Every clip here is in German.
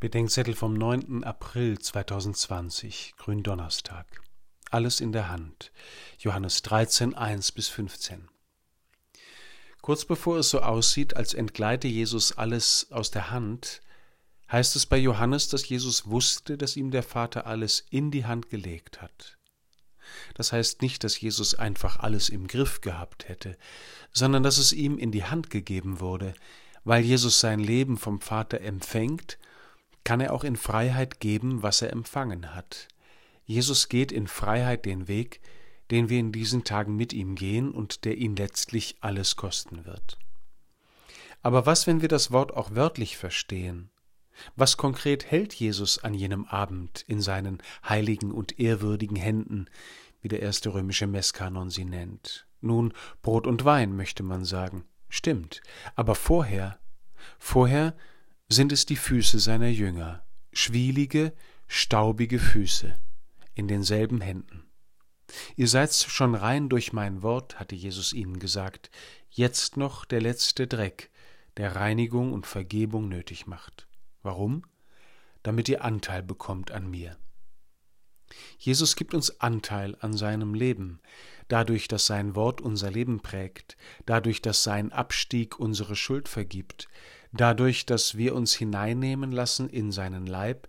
Bedenkzettel vom 9. April 2020, Gründonnerstag. Alles in der Hand. Johannes 13, 1 bis 15. Kurz bevor es so aussieht, als entgleite Jesus alles aus der Hand, heißt es bei Johannes, dass Jesus wusste, dass ihm der Vater alles in die Hand gelegt hat. Das heißt nicht, dass Jesus einfach alles im Griff gehabt hätte, sondern dass es ihm in die Hand gegeben wurde, weil Jesus sein Leben vom Vater empfängt kann er auch in Freiheit geben, was er empfangen hat. Jesus geht in Freiheit den Weg, den wir in diesen Tagen mit ihm gehen und der ihn letztlich alles kosten wird. Aber was, wenn wir das Wort auch wörtlich verstehen? Was konkret hält Jesus an jenem Abend in seinen heiligen und ehrwürdigen Händen, wie der erste römische Messkanon sie nennt? Nun, Brot und Wein, möchte man sagen. Stimmt. Aber vorher, vorher sind es die Füße seiner Jünger, schwielige, staubige Füße, in denselben Händen. Ihr seid schon rein durch mein Wort, hatte Jesus ihnen gesagt, jetzt noch der letzte Dreck, der Reinigung und Vergebung nötig macht. Warum? Damit ihr Anteil bekommt an mir. Jesus gibt uns Anteil an seinem Leben, dadurch, dass sein Wort unser Leben prägt, dadurch, dass sein Abstieg unsere Schuld vergibt, dadurch, dass wir uns hineinnehmen lassen in seinen Leib,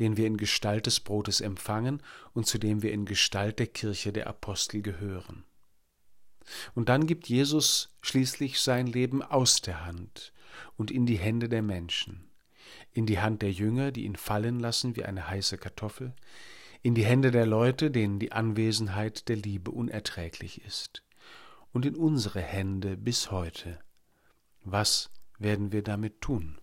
den wir in Gestalt des Brotes empfangen und zu dem wir in Gestalt der Kirche der Apostel gehören. Und dann gibt Jesus schließlich sein Leben aus der Hand und in die Hände der Menschen, in die Hand der Jünger, die ihn fallen lassen wie eine heiße Kartoffel, in die Hände der Leute, denen die Anwesenheit der Liebe unerträglich ist, und in unsere Hände bis heute. Was werden wir damit tun?